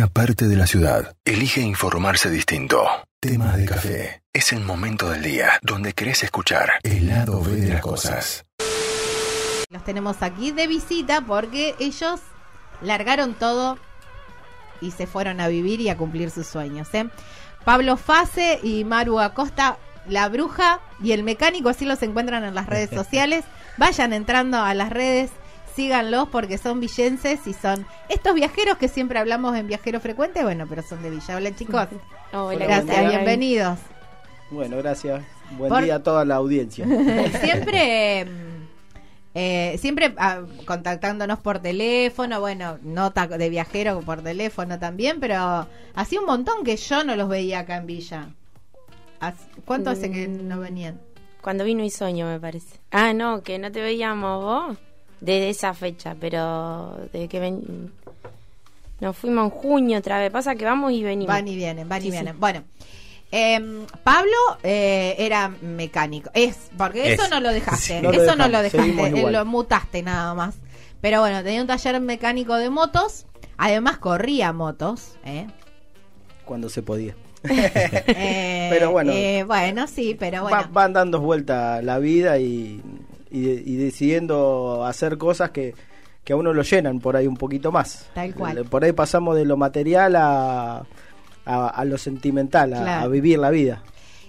una parte de la ciudad elige informarse distinto. Temas de café. Es el momento del día donde querés escuchar el lado B de las cosas. Los tenemos aquí de visita porque ellos largaron todo y se fueron a vivir y a cumplir sus sueños. ¿eh? Pablo Fase y Maru Acosta, la bruja y el mecánico, así los encuentran en las redes sociales. Vayan entrando a las redes, síganlos porque son villenses y son estos viajeros que siempre hablamos en Viajero Frecuente, bueno, pero son de Villa. Hola chicos. Hola, Gracias, bienvenidos. Bueno, gracias. Buen Por- día a toda la audiencia. siempre mm, eh, siempre ah, contactándonos por teléfono, bueno, nota de viajero por teléfono también, pero hacía un montón que yo no los veía acá en Villa. ¿Cuánto hace que Mm. no venían? Cuando vino y sueño, me parece. Ah, no, que no te veíamos vos desde esa fecha, pero de que ven... nos fuimos en junio otra vez. Pasa que vamos y venimos. Van y vienen, van y sí. vienen. Bueno, em, Pablo eh, era mecánico. Es, porque eso Es. no lo dejaste. Sí. No lo eso no lo dejaste. eh. Lo mutaste nada más. Pero bueno, tenía un taller mecánico de motos. Además corría motos. ¿eh? Cuando se podía. Eh, Pero bueno. eh, bueno, sí, pero Va- bueno. van dando vuelta la vida y, y, de- y decidiendo hacer cosas que, que a uno lo llenan por ahí un poquito más. Tal cual. Por ahí pasamos de lo material a, a, a lo sentimental, a, Claro. a vivir la vida.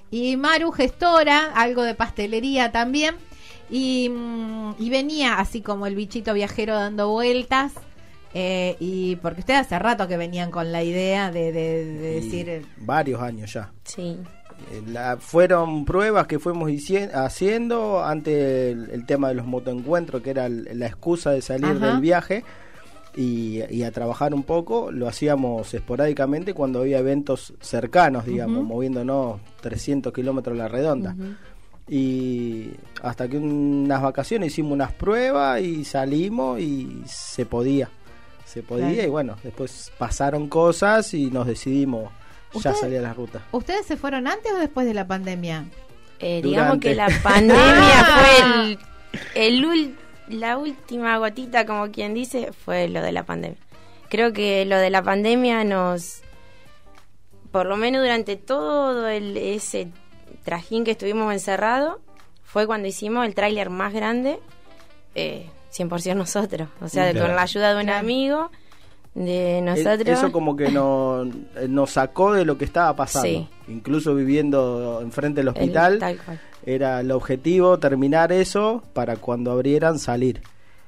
Y Maru, gestora, algo de pastelería también. Y, mm, y venía así como el bichito viajero dando vueltas. eh, y porque ustedes hace rato que venían con la idea de, de- de decir. eh, varios años ya. Sí. Eh, la- fueron pruebas que fuimos haciendo ante el, el tema de los motoencuentros, que era el- la excusa de salir Ajá. del viaje y, y a trabajar un poco. Lo hacíamos esporádicamente cuando había eventos cercanos, digamos, moviéndonos 300 kilómetros a la redonda. Y hasta que unas vacaciones hicimos unas pruebas y salimos y se podía. Se podía Claro. y bueno, después pasaron cosas y nos decidimos ya Ustedes- salir a la ruta. ¿Ustedes se fueron antes o después de la pandemia? Eh, digamos Durante. que la pandemia fue el, el ul- la última gotita, como quien dice, fue lo de la pandemia. Creo que lo de la pandemia nos, por lo menos durante todo el, ese trajín que estuvimos encerrados, fue cuando hicimos el tráiler más grande, eh, 100% nosotros. O sea, Claro. con la ayuda de un Claro. amigo, de E- nosotros. Eso como que nos, eh, nos sacó de lo que estaba pasando. Sí. Incluso viviendo enfrente del el- hospital, tal cual. era el objetivo terminar eso para cuando abrieran salir.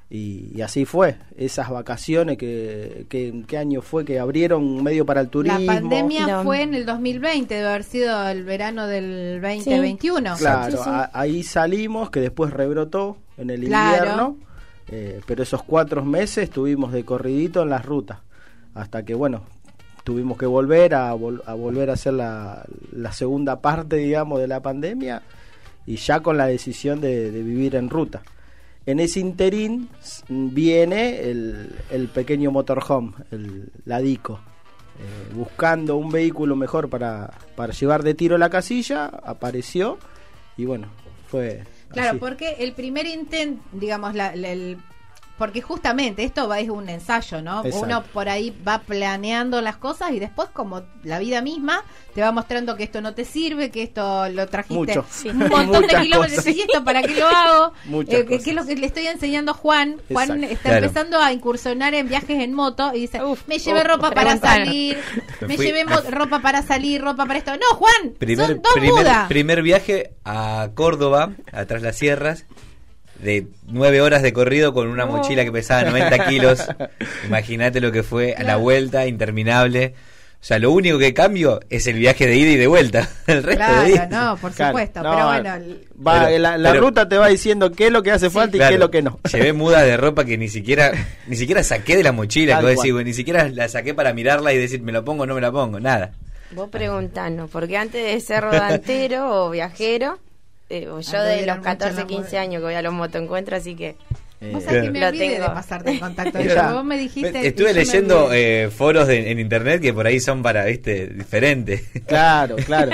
Y, y así fue. Esas vacaciones que, que, ¿qué año fue? Que abrieron medio para el turismo. La pandemia No. fue en el 2020, debe haber sido el verano del 2021. Claro, Sí, sí. a- ahí salimos, que después rebrotó en el Claro. invierno, eh, pero esos cuatro meses estuvimos de corridito en las rutas, hasta que, bueno, tuvimos que volver a, vol- a volver a hacer la, segunda parte, digamos, de la pandemia, y ya con la decisión de, vivir en ruta. En ese interín viene el, el pequeño motorhome, el, la Dico. Eh, buscando un vehículo mejor para, para llevar de tiro la casilla, apareció y bueno, fue. Claro, así. porque el primer intento, digamos, la- la- el, porque justamente esto va, es un ensayo, ¿no? Exacto. Uno por ahí va planeando las cosas y después, como la vida misma, te va mostrando que esto no te sirve, que esto lo trajiste Mucho. Sí. un montón de kilómetros y esto para qué lo hago, Eh, que, que es lo que le estoy enseñando a Juan. Juan Exacto. está Claro. empezando a incursionar en viajes en moto y dice, Uf, me llevé uf, ropa para salir, Me fui- llevé mo- ropa para salir, ropa para esto. No, Juan, Primer, son dos primer, primer viaje a Córdoba, atrás las sierras, de nueve horas de corrido con una mochila que pesaba 90 kilos. Imagínate lo que fue a la vuelta, interminable. O sea, lo único que cambio es el viaje de ida y de vuelta. El resto de Claro, días. no, por Claro, supuesto, no, pero bueno, Va, Pero- la, la pero- ruta te va diciendo qué es lo que hace falta y Claro, qué es lo que no. Llevé mudas de ropa que ni siquiera ni siquiera saqué de la mochila, que decís, ni siquiera la saqué para mirarla y decir, me lo pongo o no me la pongo, nada. Vos preguntanos, porque antes de ser rodantero o viajero, eh, yo Ando de los mucho en 14, la 15 moda. años que voy a los motoencuentros, así que Vos Eh, sabés que me olvidé de pasarte en contacto. Vos me dijiste. Estuve leyendo eh, foros de- en internet que por ahí son para, viste, diferentes. Claro, claro.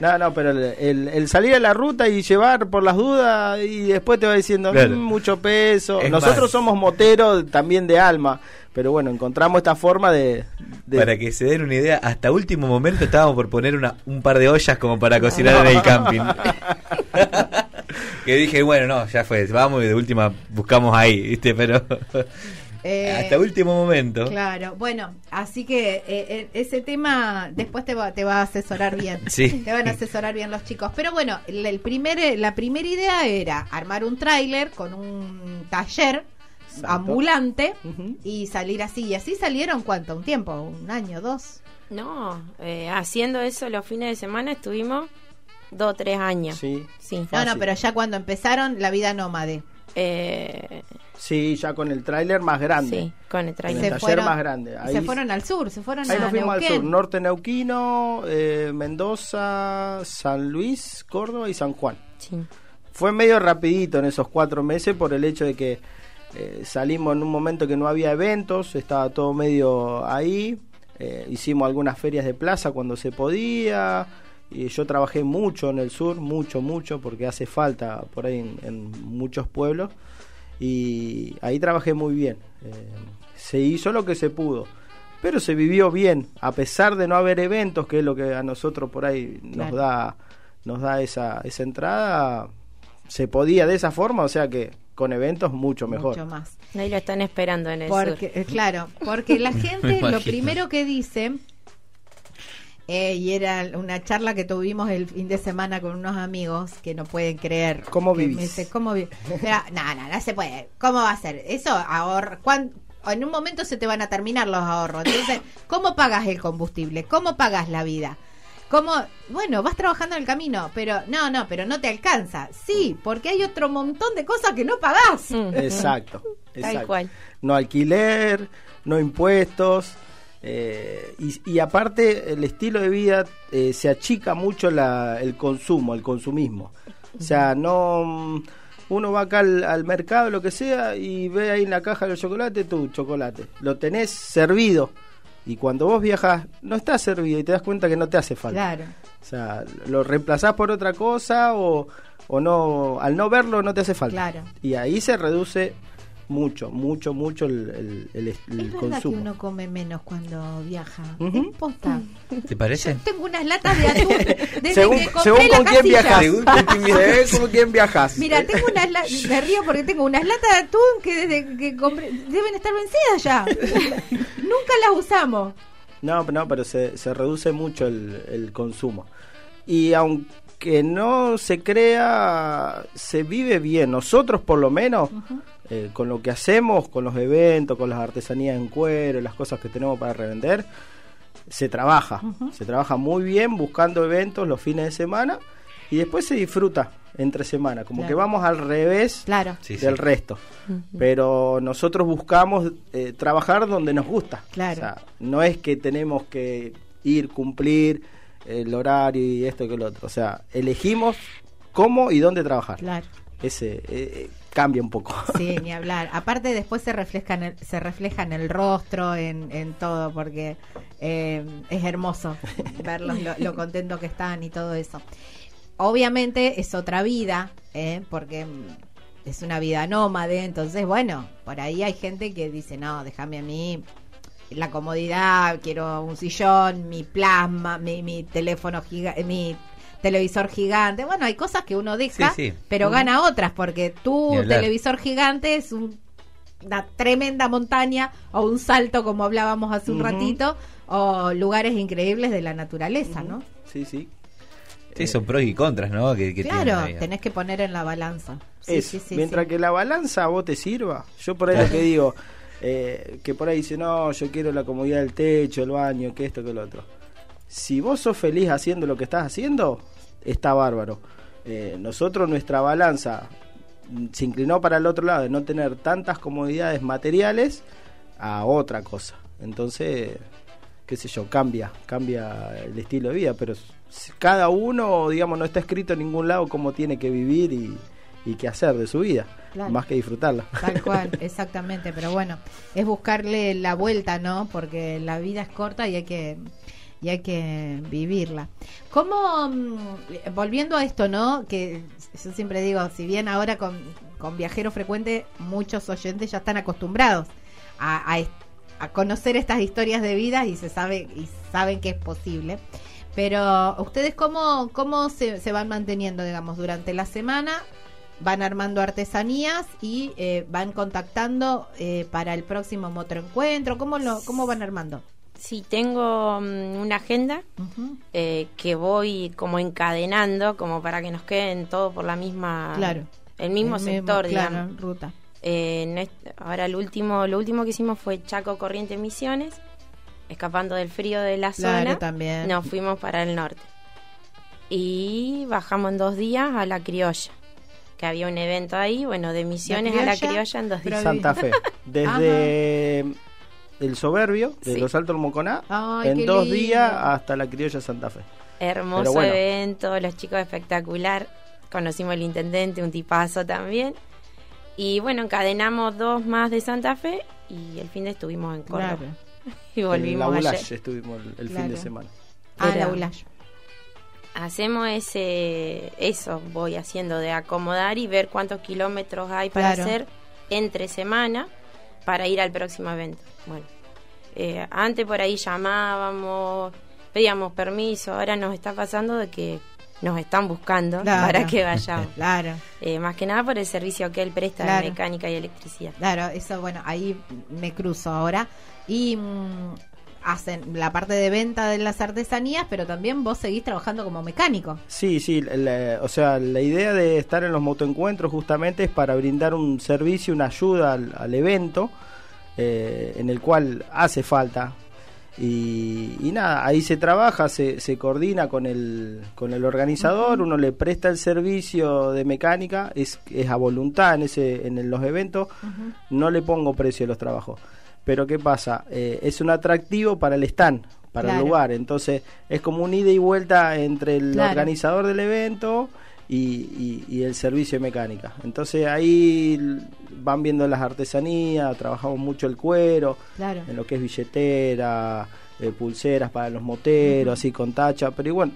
No, no, pero el, el- el salir a la ruta y llevar por las dudas y después te va diciendo Claro. "Mm, mucho peso. Es Nosotros más. somos moteros también de alma, pero bueno, encontramos esta forma de... de- Para que se den una idea, hasta último momento estábamos por poner una, un par de ollas como para cocinar en el camping. que dije, bueno, no, ya fue, vamos y de última buscamos ahí, ¿viste? Pero Eh, hasta último momento. Claro, bueno, así que eh, eh, ese tema después te va, te va a asesorar bien. Sí. Te van a asesorar bien los chicos. Pero bueno, el, el primer, eh, la primera idea era armar un tráiler con un taller Exacto. ambulante y salir así. Y así salieron cuánto, un tiempo, un año, dos. No, eh, haciendo eso los fines de semana estuvimos dos o tres años. Sí, Sí. No, no, pero ya cuando empezaron la vida nómade. Eh, sí, ya con el tráiler más grande. sí, con el Con trailer. el Se taller fueron- más grande. Ahí, se fueron al sur, se fueron ahí a nos fuimos al sur, norte neuquino, eh, Mendoza, San Luis, Córdoba y San Juan. Sí. Fue medio rapidito en esos cuatro meses por el hecho de que eh, salimos en un momento que no había eventos, estaba todo medio ahí, eh, hicimos algunas ferias de plaza cuando se podía, y yo trabajé mucho en el sur, mucho, mucho, porque hace falta por ahí en, en muchos pueblos, y ahí trabajé muy bien. Eh, se hizo lo que se pudo. Pero se vivió bien, a pesar de no haber eventos, que es lo que a nosotros por ahí nos Claro. da nos da esa, esa entrada, se podía de esa forma, o sea que con eventos mucho mejor. Mucho más. Ahí lo están esperando en el Porque, sur. eh, claro, porque la gente lo primero que dice, eh, y era una charla que tuvimos el fin de semana con unos amigos que no pueden creer. ¿Cómo vivís? me dice, ¿cómo vi-?" No, no, no se puede. ¿Cómo va a ser? Eso ahorra. ¿cuán- En un momento se te van a terminar los ahorros. Entonces, ¿cómo pagas el combustible? ¿Cómo pagas la vida? ¿Cómo? Bueno, vas trabajando en el camino, pero no, no, pero no te alcanza. Sí, porque hay otro montón de cosas que no pagás. Exacto, Tal exacto. cual. No alquiler, no impuestos. Eh, y, y aparte el estilo de vida eh, se achica mucho la- el consumo, el consumismo. O sea, no mm, uno va acá al, al mercado, lo que sea, y ve ahí en la caja del chocolate tu chocolate. Lo tenés servido. Y cuando vos viajas, no está servido y te das cuenta que no te hace falta. Claro. O sea, lo reemplazás por otra cosa o, o no, al no verlo no te hace falta. Claro. Y ahí se reduce mucho, mucho, mucho el, el- el- el Es verdad consumo. que uno come menos cuando viaja. Es posta. ¿Te parece? Tengo unas latas de atún desde según que compré según la con quién viajas. Según con quién viajas. Mira, tengo unas la- me río porque tengo unas latas de atún que desde que compré deben estar vencidas ya. Nunca las usamos. No, no, pero se, se reduce mucho el, el consumo. Y aunque no se crea, se vive bien. Nosotros por lo menos, eh, con lo que hacemos, con los eventos, con las artesanías en cuero, las cosas que tenemos para revender, se trabaja. Se trabaja muy bien buscando eventos los fines de semana y después se disfruta entre semana. Como Claro. que vamos al revés Claro. Del sí. resto. Pero nosotros buscamos eh, trabajar donde nos gusta. Claro. O sea, no es que tenemos que ir, cumplir el horario y esto y que lo otro. O sea, elegimos cómo y dónde trabajar. Claro. Ese eh, cambia un poco. Sí, ni hablar. Aparte después se refleja en el, se refleja en el rostro, en, en todo, porque eh, es hermoso verlos lo, lo contento que están y todo eso. Obviamente es otra vida, ¿eh? porque es una vida nómade, entonces bueno, por ahí hay gente que dice, no, déjame a mí la comodidad, quiero un sillón, mi plasma, mi, mi teléfono gigante, mi televisor gigante. Bueno, hay cosas que uno deja, Sí, sí. pero gana otras, porque tu televisor gigante es un- una tremenda montaña o un salto, como hablábamos hace un ratito, o lugares increíbles de la naturaleza, ¿no? Sí, sí. Sí, son pros y contras, ¿no? Que, que Claro, tenés que poner en la balanza. Sí, Eso. sí, sí, Mientras sí. que la balanza a vos te sirva. Yo por ahí lo que digo, eh, que por ahí dice, no, yo quiero la comodidad del techo, el baño, que esto, que lo otro. Si vos sos feliz haciendo lo que estás haciendo, está bárbaro. Eh, nosotros, nuestra balanza mm, se inclinó para el otro lado, de no tener tantas comodidades materiales a otra cosa. Entonces, qué sé yo, cambia, cambia el estilo de vida, pero cada uno, digamos, no está escrito en ningún lado cómo tiene que vivir y, y qué hacer de su vida. Claro. más que disfrutarla. Tal cual, exactamente. Pero bueno, es buscarle la vuelta, ¿no? Porque la vida es corta y hay que y hay que vivirla. ¿Cómo, mm, volviendo a esto, ¿no? Que yo siempre digo, si bien ahora con, con viajero frecuente muchos oyentes ya están acostumbrados a, a conocer estas historias de vida y se sabe y saben que es posible. Pero ustedes cómo, cómo se, se van manteniendo, digamos, durante la semana, van armando artesanías y eh, van contactando eh, para el próximo motoencuentro, ¿cómo lo, cómo van armando? Sí, tengo mm, una agenda eh, que voy como encadenando, como para que nos queden todo por la misma, Claro. el mismo El sector, claro, digamos. ruta. Eh, en ahora el último, lo último que hicimos fue Chaco Corriente Misiones, escapando del frío de la Claro, zona. también. Nos fuimos para el norte. Y bajamos en dos días a la criolla, que había un evento ahí, bueno, de misiones a la criolla, en dos días. Santa Fe. Desde el soberbio, de Sí. los Altos del Moconá, Ay, en dos lindo. días hasta la criolla Santa Fe. Hermoso bueno. evento, los chicos espectacular. Conocimos al intendente, un tipazo también. Y bueno, encadenamos dos más de Santa Fe y el fin de estuvimos en Córdoba. Claro. Y En la volvimos ayer. estuvimos el, el fin de semana. Ah, Era- la Ulash. Hacemos ese, eso voy haciendo de acomodar y ver cuántos kilómetros hay para Claro. hacer entre semana para ir al próximo evento. Bueno, eh, antes por ahí llamábamos, pedíamos permiso, ahora nos está pasando de que nos están buscando Claro. para que vayamos. Claro, Eh, más que nada por el servicio que él presta Claro. de mecánica y electricidad. claro, eso, bueno, ahí me cruzo ahora. Y mm, hacen la parte de venta de las artesanías, pero también vos seguís trabajando como mecánico. Sí, sí, la- o sea, la idea de estar en los motoencuentros justamente es para brindar un servicio, una ayuda al, al evento, eh, en el cual hace falta. Y, y nada, ahí se trabaja, se, se coordina con el, con el organizador, uno le presta el servicio de mecánica, es, es a voluntad en, ese, en los eventos, no le pongo precio a los trabajos. Pero ¿qué pasa? Eh, es un atractivo para el stand, para Claro. el lugar. Entonces es como un ida y vuelta entre el Claro. organizador del evento y, y- y el servicio de mecánica. Entonces ahí van viendo las artesanías, trabajamos mucho el cuero, Claro. en lo que es billetera, eh, pulseras para los moteros, así con tacha. Pero igual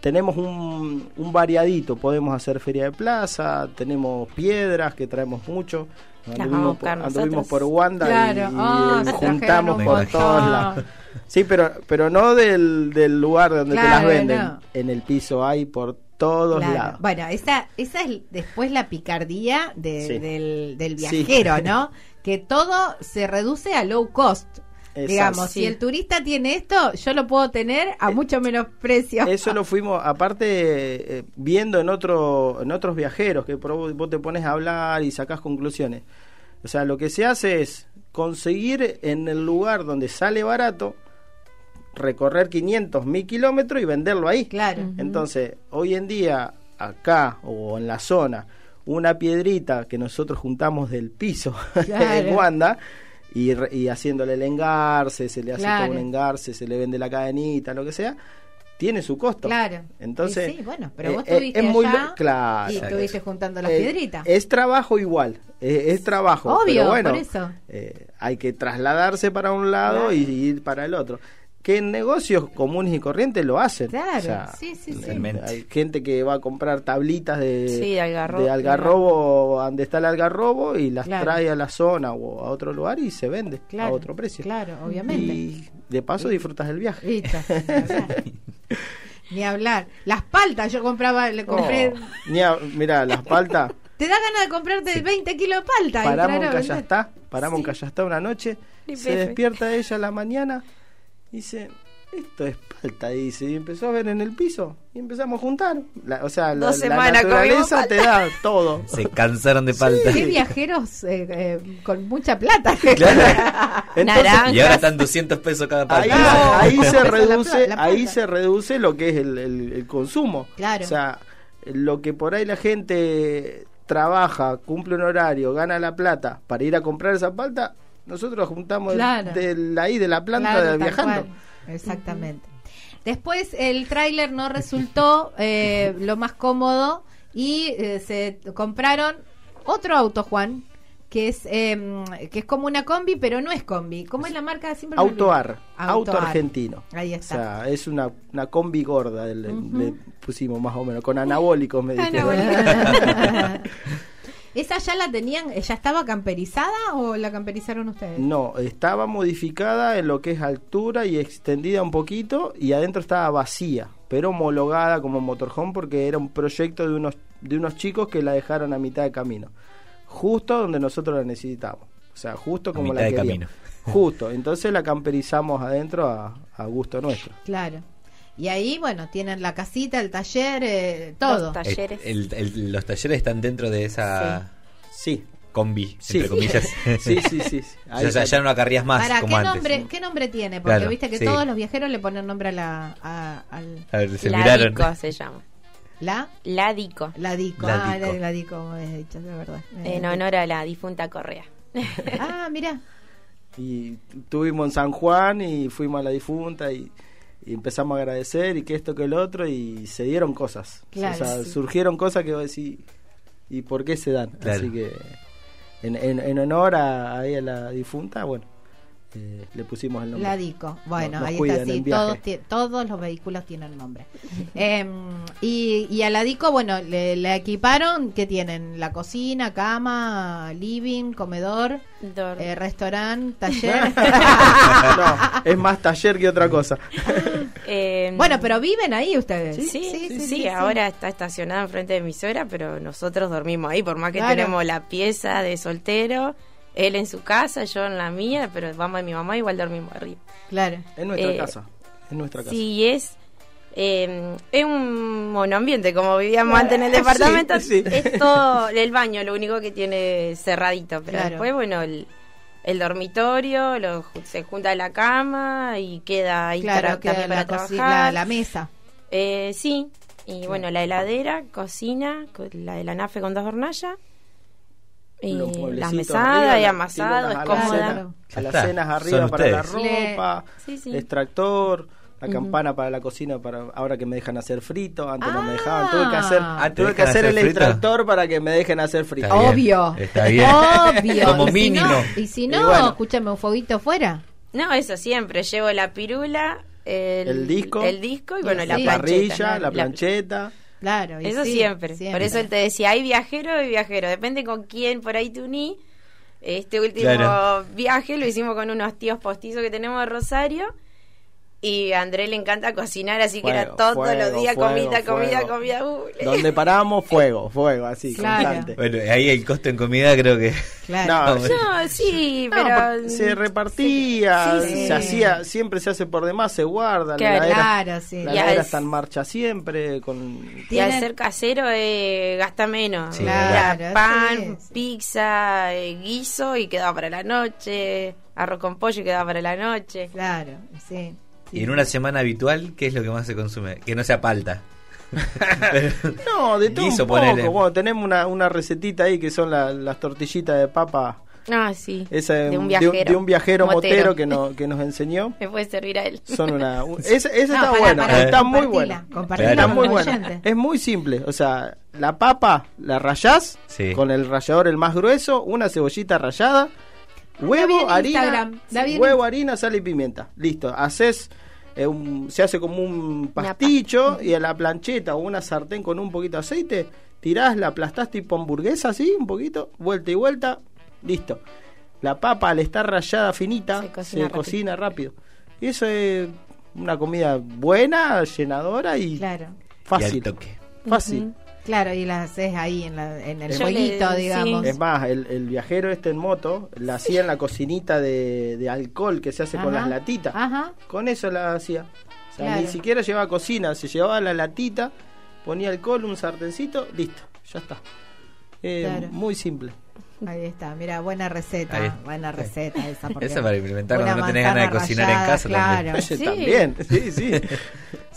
tenemos un, un variadito, podemos hacer feria de plaza, tenemos piedras que traemos mucho. Las vamos a Anduvimos, buscar por, anduvimos por Wanda Claro. y, trajeron juntamos un por todos lados. Sí, pero, pero no del, del lugar donde te las venden. no. En el piso hay por todos Claro. lados. Bueno, esa, esa es después la picardía de- Sí. del, del Sí. viajero, ¿no? Que todo se reduce a low cost. Exacto. Digamos, si el turista tiene esto, yo lo puedo tener a mucho menos precio. Eso lo fuimos, aparte, eh, viendo en otro, en otros viajeros, que vos te pones a hablar y sacás conclusiones. O sea, lo que se hace es conseguir en el lugar donde sale barato, recorrer 500, 1000 kilómetros y venderlo ahí. Claro. Entonces, hoy en día, acá o en la zona, una piedrita que nosotros juntamos del piso Claro. en Wanda y, re- y haciéndole el engarce, se le hace Claro. todo un engarce, se le vende la cadenita, lo que sea, tiene su costo. Claro. Entonces, sí, bueno, pero vos eh, estuviste es muy allá claro. y estuviste juntando las Eh, piedritas. Es trabajo igual, es trabajo. Obvio, pero bueno, por eso. eh, hay que trasladarse para un lado Claro. y ir para el otro. Que en negocios comunes y corrientes lo hacen. Claro, sí, sí, sí. Totalmente. Hay gente que va a comprar tablitas de, Sí, de algarrobo. de algarrobo, donde está el algarrobo, y las Claro. trae a la zona o a otro lugar y se vende Claro, a otro precio. Claro, obviamente. Y de paso disfrutas del viaje. Listo, ni hablar. Ni hablar. Las paltas yo compraba, le compré. Oh, ni a- mirá, las paltas. Te da ganas de comprarte 20 kilos de palta. y Paramos en. Callastá, paramos en Sí. Callastá una noche, Ni se Pepe. despierta ella a la mañana, dice, esto es palta, dice, y empezó a ver en el piso, y empezamos a juntar. La- o sea, la, naturaleza te da todo. Se cansaron de palta. Qué viajeros eh, eh, con mucha plata. Entonces, Naranja. Y ahora están 200 pesos cada ahí, palta. ahí No, se reduce, la ahí se reduce lo que es el, el- el consumo. Claro. O sea, lo que por ahí la gente trabaja, cumple un horario, gana la plata para ir a comprar esa palta, nosotros juntamos Claro. de, de ahí de la planta Claro, de- tal viajando. cual. Exactamente. Después el tráiler no resultó eh, lo más cómodo y eh, se compraron otro auto, Juan, que es em, que es como una combi, pero no es combi. ¿Cómo es la marca? Siempre. Autoar, auto argentino. Ahí O está. sea, es una, una combi gorda, le, le pusimos más o menos, con anabólicos me dijeron. ¿Esa ya la tenían, ya estaba camperizada o la camperizaron ustedes? No, estaba modificada en lo que es altura y extendida un poquito y adentro estaba vacía, pero homologada como motorhome porque era un proyecto de unos de unos chicos que la dejaron a mitad de camino, justo donde nosotros la necesitamos, o sea, justo A como mitad la de queríamos. Justo, entonces la camperizamos adentro a, a gusto nuestro. Claro. Y ahí, bueno, tienen la casita, el taller, eh, todo. Los talleres. El- el- los talleres están dentro de esa Sí, combi, Sí. entre comillas. sí, sí, sí. sí. O sea, ya, no acarrías más Para, como ¿qué antes. nombre, ¿qué nombre tiene? Porque Claro, viste que sí. todos los viajeros le ponen nombre a la, a- al, A ver, se la miraron. Dico se llama. la, La Dico. la Dico. La ah, Dico. la, la Dico, como he dicho, de verdad. En honor a la difunta Correa. Ah, mira. y estuvimos en San Juan y fuimos a la difunta y, y empezamos a agradecer y que esto que el otro y se dieron cosas. Claro, o sea, sí. surgieron cosas que vos decís, ¿y por qué se dan? Claro. Así que en, en, en honor a, a la difunta, bueno, eh, le pusimos el nombre. La Dico. Bueno, Nos- nos ahí está, sí, todos, los vehículos tienen nombre. Em, y, y a la Dico, bueno, le, le equiparon, que tienen? La cocina, cama, living, comedor, Dor- eh, restaurante, taller. no, es más taller que otra cosa. Eh, bueno, pero viven ahí ustedes. Sí, sí, sí, ahora está estacionada enfrente de mi suegra, pero nosotros dormimos ahí, por más que Claro. tenemos la pieza de soltero, él en su casa, yo en la mía, pero vamos de mi mamá, igual dormimos arriba. Claro. Es nuestra Eh, casa. Es nuestra casa. Sí, es, eh, es un monoambiente, como vivíamos Claro, antes en el sí, departamento, sí. es todo el baño, lo único que tiene cerradito, pero Claro. después, bueno, el, el dormitorio, lo, ju- se junta la cama y queda ahí Claro, para, que también la, para trabajar. la, la mesa. Eh, sí, y bueno, la heladera, cocina, co- la de la nafe con dos hornallas, las mesadas arriba, y la- amasado, es cómoda. alacenas- arriba para la ropa, Sí, sí. extractor, la campana para la cocina para ahora que me dejan hacer frito, antes no me dejaban, tuve que hacer, Ah, ¿te tuve que hacer hacer el frito? extractor para que me dejen hacer frito. Está bien, Obvio. está bien. Obvio. Como Y si mínimo. no- y si no, Y bueno. escúchame, un fueguito fuera. No, eso siempre, llevo la pirula, el, El disco. el disco y bueno, Sí, la la parrilla, la La- plancheta. Claro. y Eso sí, siempre. Por eso él te decía, hay viajero y viajero. Depende con quién por ahí te uní. Este último Claro. viaje lo hicimos con unos tíos postizos que tenemos de Rosario. Y a André le encanta cocinar, así que era todos fuego, los días fuego, comida, comida, comida. Uh, Donde paramos, fuego, fuego, así, Claro. constante. Bueno, ahí el costo en comida creo que... Claro. No, No, sí, pero... se repartía, Sí, sí. se hacía, siempre se hace por demás, se guarda, Claro, la heladera, Claro, sí. la heladera es- está en marcha siempre, con Y al ser casero eh, gasta menos. Era Claro, pan, sí, sí. pizza, eh, guiso y quedaba para la noche. Arroz con pollo y quedaba para la noche. Claro, sí. Y en una semana habitual, ¿qué es lo que más se consume? Que no sea palta. No, de todo Guiso, un poco. Bueno, tenemos una, una recetita ahí que son la- las tortillitas de papa. Ah, sí. Esa de un de un, viajero. de un viajero motero, Motero. que, no, que nos enseñó. Me puede servir a él. Son una. un- esa esa No, está buena, está muy buena. Está muy buena. Es muy simple. O sea, la papa la rayás Sí. con el rallador el más grueso, una cebollita rallada, huevo, harina, huevo, harina, sal y pimienta. Listo. Haces. Eh, un- se hace como un pasticho y a la plancheta o una sartén con un poquito de aceite, tirás, la aplastás tipo hamburguesa así, un poquito, vuelta y vuelta, listo. La papa al estar rallada finita Se se cocina cocina, rápido. Y eso es una comida buena, llenadora y Claro. Y al fácil. toque. Fácil. Claro, y las haces ahí en, la, en el fueguito, digamos. sí. Es más, el, el viajero este en moto la hacía en la cocinita de, de alcohol que se hace con las latitas. Ajá. Con eso la hacía. O sea, Claro. ni siquiera llevaba cocina, se llevaba la latita, ponía alcohol, un sartencito, listo, ya está. Eh, Claro. Muy simple. Ahí está, mira, buena receta, buena receta esa. porque Esa para implementar cuando no tenés ganas de cocinar en casa también. claro. Oye, Sí. también, sí, sí.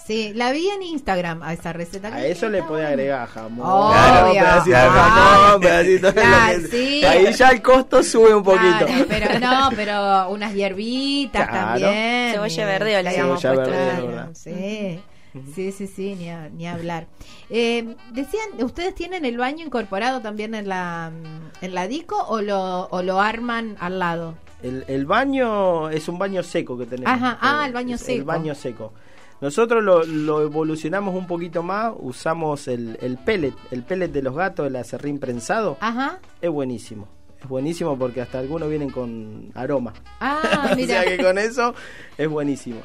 Sí, la vi en Instagram a esa receta. A eso le podía agregar jamón, Obvio. pedacito de Claro. jamón, pedacito de Claro, sí. Ahí ya el costo sube un poquito. Claro, pero no, pero unas hierbitas Claro. también. Cebolla verde o la habíamos Cebolla puesto. verde, Claro, ¿verdad? sí. Sí, sí, sí, ni, a- ni hablar. Eh, decían, ¿ustedes tienen el baño incorporado también en la, en la disco o lo, o lo arman al lado? El, el baño es un baño seco que tenemos. Ajá, ah, Eh, el baño es seco. El baño seco. Nosotros lo, lo evolucionamos un poquito más, usamos el, el pellet, el pellet de los gatos, el acerrín prensado, Ajá. es buenísimo. Es buenísimo porque hasta algunos vienen con aroma. Ah, o mira. sea que con eso es buenísimo.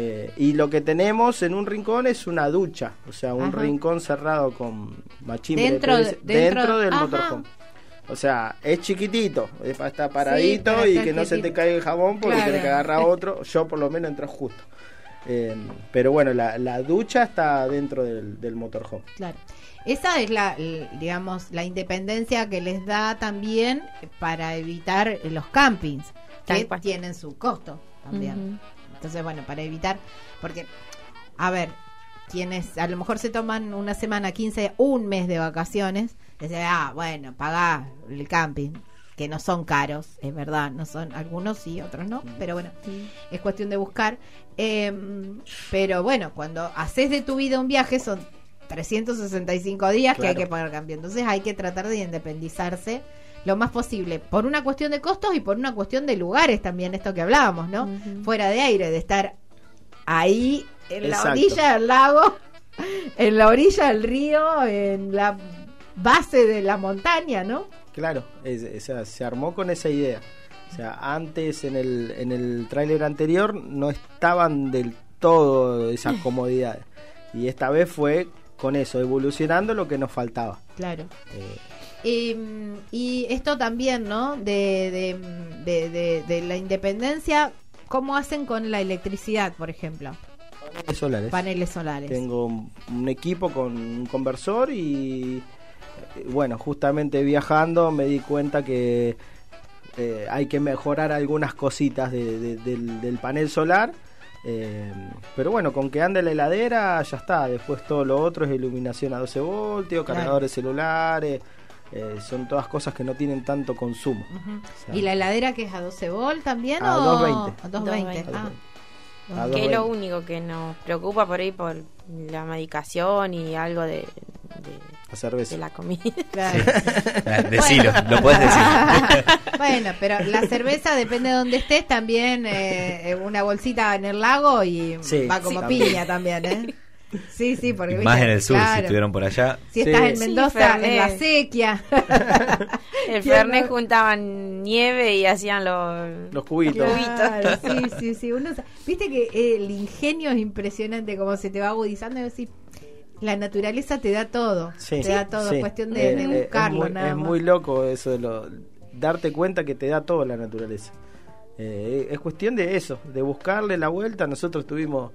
Eh, y lo que tenemos en un rincón es una ducha, o sea, un Ajá. rincón cerrado con machimbre Dentro de- dentro- dentro del ajá. motorhome. O sea, es chiquitito, es para estar paradito para y que no se te caiga el jabón porque Claro. tenés que agarrar otro. Yo por lo menos entro justo. Eh, pero bueno, la, la ducha está dentro del, del motorhome. Claro. Esa es la, digamos, la independencia que les da también para evitar los campings, que tienen su costo también. Entonces, bueno, para evitar, porque, a ver, quienes a lo mejor se toman una semana, 15, un mes de vacaciones, dicen, ah, bueno, pagá el camping, que no son caros, es verdad, no son, algunos sí, otros no, pero bueno, es cuestión de buscar. Eh, pero bueno, cuando haces de tu vida un viaje son 365 días que hay que pagar cambio. Entonces hay que tratar de independizarse lo más posible, por una cuestión de costos y por una cuestión de lugares también, esto que hablábamos, ¿no? Fuera de aire, de estar ahí en la orilla del lago, en la orilla del río, en la base de la montaña, ¿no? Claro, es- se armó con esa idea. O sea, antes en el, en el tráiler anterior no estaban del todo esas comodidades. Y esta vez fue con eso, evolucionando lo que nos faltaba. Claro. Eh, Y, y esto también, ¿no? De, de, de, de- de la independencia, ¿cómo hacen con la electricidad, por ejemplo? paneles solares. Paneles solares. Tengo un, equipo con un conversor y eh, bueno, justamente viajando me di cuenta que eh, hay que mejorar algunas cositas de- de- del, del panel solar. eh, pero bueno, con que ande la heladera ya está. Después todo lo otro es iluminación a 12 voltios, Claro. cargadores celulares. Eh, son todas cosas que no tienen tanto consumo. Ujú. O sea, ¿Y la heladera que es a 12 volt también? A o? 220. A 220. 220. Ah. Que es lo 220. único que nos preocupa por ahí por la medicación y algo de, de, La cerveza. de la comida. Claro. Ah, Decilo, lo puedes decir. bueno, pero la cerveza depende de donde estés también. eh, una bolsita en el lago y Sí, va como sí. piña también, ¿eh? Sí, sí, porque Más viste, en el sur, si estuvieron por allá. Si Sí. estás en Mendoza, en la sequía. El ¿Quién Fernet no? juntaban nieve y hacían los... Los cubitos. Claro, sí, sí, sí. Uno, Viste que el ingenio es impresionante, como se te va agudizando y decir, la naturaleza te da todo. Sí, te da todo, sí. cuestión de, Eh, de eh, buscarlo es muy, nada es más. muy loco eso de lo, darte cuenta que te da todo la naturaleza. Eh, es cuestión de eso, de buscarle la vuelta. Nosotros estuvimos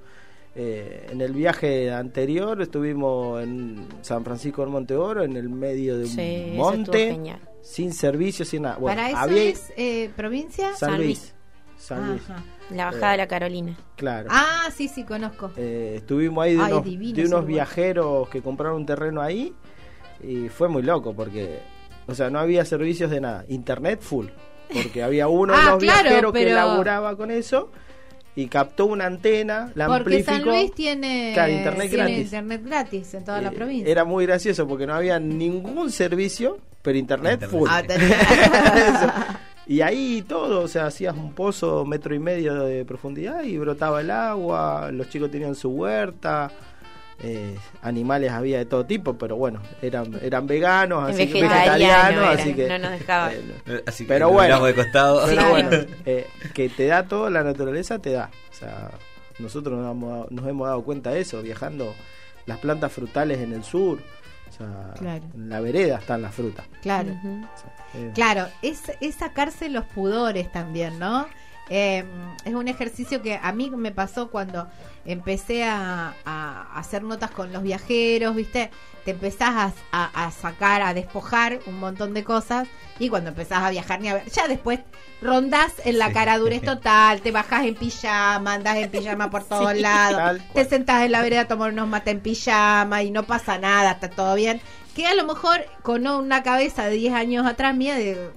eh, en el viaje anterior, estuvimos en San Francisco del Monte Oro, en el medio de un Sí, monte, sin servicio, sin nada. Bueno, ¿Para eso había es eh, provincia? San San Luis. Luis. San Luis. La bajada de Eh, la Carolina. claro. Ah, sí, sí, conozco. Eh, estuvimos ahí de Ay, unos, divino de viajeros que compraron un terreno ahí y fue muy loco porque, o sea, no había servicios de nada. Internet full, porque había uno de Ah, los claro, viajeros que laburaba con eso y captó una antena, la Porque amplificó. San Luis tiene, Claro, internet tiene gratis. internet gratis en toda la Eh, provincia. Era muy gracioso porque no había ningún servicio, pero internet, Internet. full. Ah. Y ahí todo, o sea, hacías un pozo metro y medio de profundidad y brotaba el agua, los chicos tenían su huerta, eh, animales había de todo tipo, pero bueno, eran eran veganos, así que Vegetariano vegetarianos, eran, así que no nos dejaban. eh, Así que Pero bueno. miramos de costado. pero Claro. bueno, eh, que te da todo la naturaleza te da, o sea, nosotros nos hemos, dado- nos hemos dado cuenta de eso viajando las plantas frutales en el sur, o sea, Claro. en la vereda están las frutas. claro. Ujú. o sea, eh, Claro, es, es sacarse los pudores también, ¿no? Eh, es un ejercicio que a mí me pasó cuando empecé a, a hacer notas con los viajeros, ¿viste? Te empezás a, a- a sacar, a despojar un montón de cosas y cuando empezás a viajar ni a ver, ya después rondás en la Sí. cara durez total, te bajás en pijama, andás en pijama por todos lados, te sentás en la vereda a tomar unos mates en pijama y no pasa nada, está todo bien. Que a lo mejor con una cabeza de 10 años atrás mía de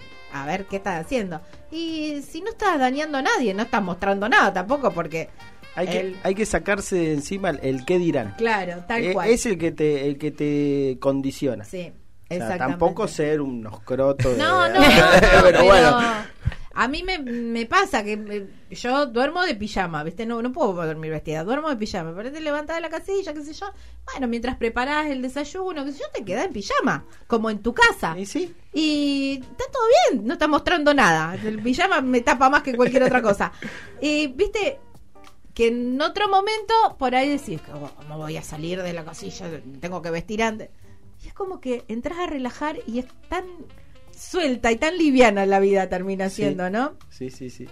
a ver qué estás haciendo. Y si no estás dañando a nadie, no estás mostrando nada tampoco porque Hay que, El- hay que sacarse de encima el, el qué dirán. Claro, tal Eh, cual. Es el que te, el que te condiciona. Sí, O sea, tampoco ser unos crotos. de- No, no, no, no, pero, pero bueno. A mí me, me pasa que me- yo duermo de pijama, ¿viste? No, no puedo dormir vestida, duermo de pijama. Pero te levantás de la casilla, qué sé yo. Bueno, mientras preparás el desayuno, qué sé yo, te quedás en pijama, como en tu casa. ¿Y sí? Y está todo bien, no está mostrando nada. El pijama me tapa más que cualquier otra cosa. Y viste que en otro momento por ahí decís, "Oh, ¿cómo voy a salir de la casilla? Tengo que vestir antes. Y es como que entras a relajar y es tan suelta y tan liviana la vida termina Sí. siendo, ¿no? Sí, sí, sí.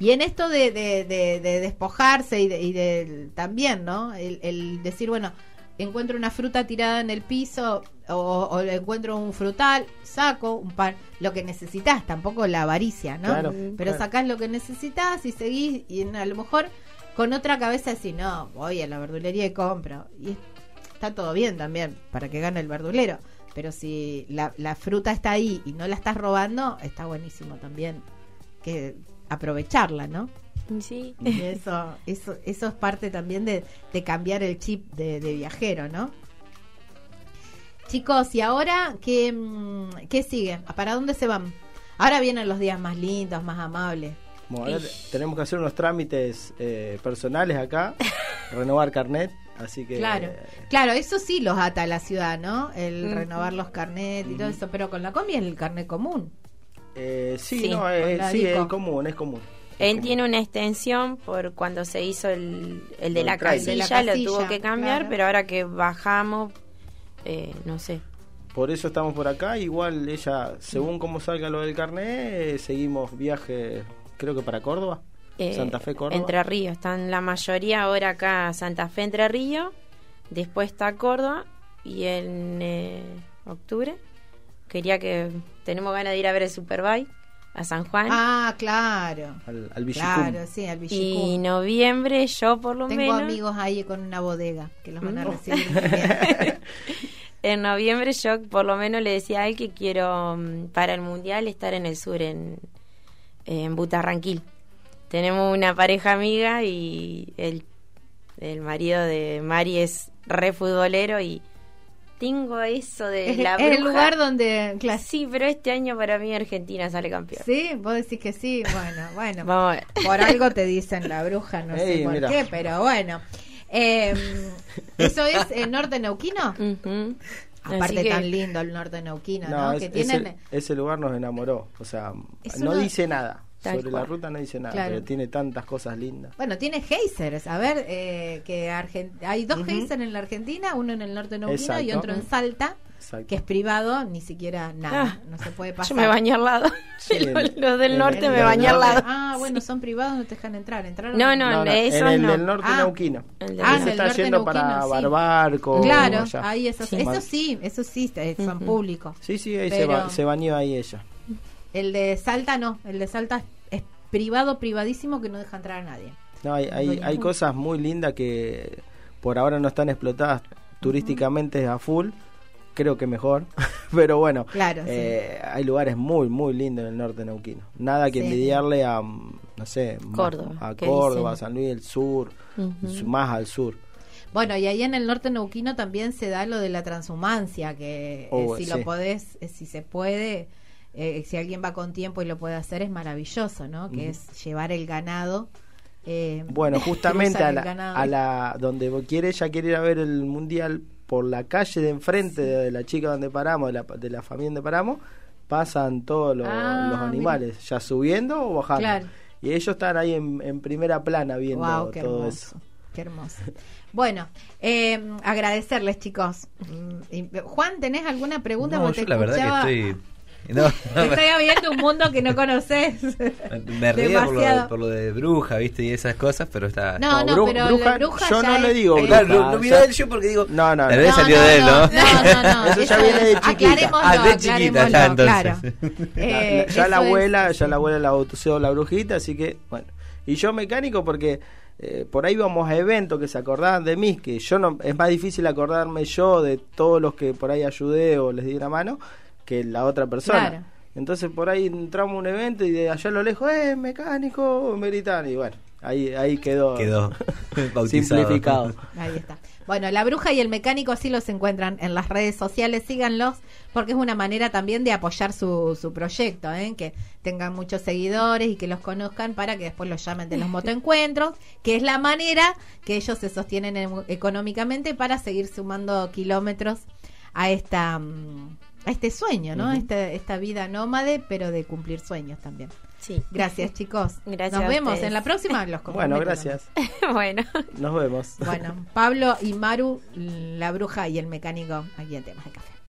Y en esto de, de, de- de despojarse y, de, y también, ¿no? El, el decir, bueno, encuentro una fruta tirada en el piso o, o encuentro un frutal, saco un par, lo que necesitas, tampoco la avaricia, ¿no? Claro, Pero claro. sacás lo que necesitas y seguís y en- a lo mejor con otra cabeza decís, no, voy a la verdulería y compro. Y está todo bien también para que gane el verdulero. Pero si la, la fruta está ahí y no la estás robando, está buenísimo también que aprovecharla, ¿no? Sí. Y eso, eso, eso es parte también de, de cambiar el chip de, de viajero, ¿no? Chicos, ¿y ahora qué, mm, qué sigue? ¿Para dónde se van? Ahora vienen los días más lindos, más amables. Bueno, ahora te- tenemos que hacer unos trámites eh, personales acá, renovar carnet, así que... Claro, claro, eso sí los ata a la ciudad, ¿no? El renovar los carnet y todo eso, pero con la combi es el carnet común. eh, sí, Sí, no, eh, sí, es común, es común. Él tiene una extensión por cuando se hizo el, el de El la casilla, De la lo tuvo que cambiar, claro. pero ahora que bajamos, eh, no sé. Por eso estamos por acá, igual ella, según cómo salga lo del carnet, eh, seguimos viaje, creo que para Córdoba, Eh, Santa Fe, Córdoba. Entre Ríos, están la mayoría ahora acá Santa Fe, Entre Ríos, después está Córdoba y en eh, octubre quería que tenemos ganas de ir a ver el Superbike a San Juan Ah, claro. al, al. Claro, sí, al y noviembre yo por lo Tengo menos amigos ahí con una bodega que los van a Mm. recibir en noviembre yo por lo menos le decía a él que quiero mm, para el mundial estar en el sur en en Butarranquil tenemos una pareja amiga y el, el marido de Mari es re futbolero y tengo eso de Es, la es el bruja. lugar donde... claro, sí pero este año para mí Argentina sale campeón Sí, vos decís que sí. Bueno, bueno. vamos a ver Por algo te dicen la bruja, no sé por mira. qué, pero bueno. Eh, ¿Eso es el norte neuquino? Aparte que- tan lindo el norte neuquino, ¿no? No, es- que tienen... ese, ese lugar nos enamoró, o sea, Es no uno- dice nada. Tal Sobre la ruta no dice nada, Claro. pero tiene tantas cosas lindas. Bueno, tiene geysers. A ver, eh, que Argen- hay dos Ujú. geysers en la Argentina, uno en el norte neuquino y otro en Salta, Exacto. que es privado, ni siquiera nada, Ah, no se puede pasar. yo me bañé al lado Sí, los, el- los del el- norte el me bañé al norte. lado Ah, bueno, son privados, no te dejan entrar. ¿Entraron? No, no, No, no, esos en el no. del norte Ah. neuquino. El de- Ah, el está norte yendo para sí. Barbarco. Claro, allá. ahí esos, eso sí, eso sí, eh, son públicos. Sí, sí, ahí se, Pero- ba- se bañó ahí ella. El de Salta no, el de Salta es privado, privadísimo, que no deja entrar a nadie. No, hay, hay, hay cosas muy lindas que por ahora no están explotadas turísticamente a full. Creo que mejor. Pero bueno, Claro, sí. eh, hay lugares muy, muy lindos en el norte neuquino. Nada que Sí. envidiarle a, no sé, Córdoba, a ¿qué Córdoba, dicen? San Luis del Sur, más al sur. Bueno, y ahí en el norte neuquino también se da lo de la transhumancia, que eh, Oh, si sí. lo podés, eh, si se puede, eh, si alguien va con tiempo y lo puede hacer, es maravilloso, ¿no? Que es llevar el ganado. eh, Bueno, justamente a la, ganado. a la donde quiere ella quiere ir a ver el mundial por la calle de enfrente de la chica donde paramos, de la, de la familia donde paramos, pasan todos los, Ah, los animales, ya subiendo o bajando. Claro. Y ellos están ahí en, en primera plana viendo Wow, qué todo hermoso. eso. Qué hermoso. Bueno, eh, agradecerles, chicos. Mm, Juan, ¿tenés alguna pregunta? No, yo te la verdad que estoy... No, no, Te estoy abriendo un mundo que no conoces. me río por lo, por lo de bruja, ¿viste? Y esas cosas, pero está... No, no, bru- pero bruja, bruja yo no le digo bruja. Claro, lo, lo o miré sea, a él yo porque digo... No, no, no. salió de él, ¿no? No, no, no. Eso ya viene de chiquita. Ah, de chiquita, ya, entonces. claro. La- Eh, ya la eso es- abuela, ya sí. la abuela la bautizó la brujita, así que bueno. Y yo mecánico porque eh, por ahí vamos a eventos que se acordaban de mí, que yo no es más difícil acordarme yo de todos los que por ahí ayudé o les di una mano que la otra persona. Claro. Entonces por ahí entramos a un evento y de allá a lo lejos, eh, mecánico, me gritan y bueno, Ahí, ahí quedó, simplificado. Ahí está. Bueno, la bruja y el mecánico sí los encuentran en las redes sociales, síganlos, porque es una manera también de apoyar su, su proyecto, ¿eh? que tengan muchos seguidores y que los conozcan para que después los llamen de los motoencuentros, que es la manera que ellos se sostienen económicamente para seguir sumando kilómetros a esta mm, a este sueño, ¿no? esta, esta vida nómade, pero de cumplir sueños también. Sí. Gracias, chicos. Gracias Nos vemos ustedes. en la próxima. Los Bueno, gracias. bueno. Nos vemos. Bueno, Pablo y Maru, la bruja y el mecánico aquí en Temas de Café.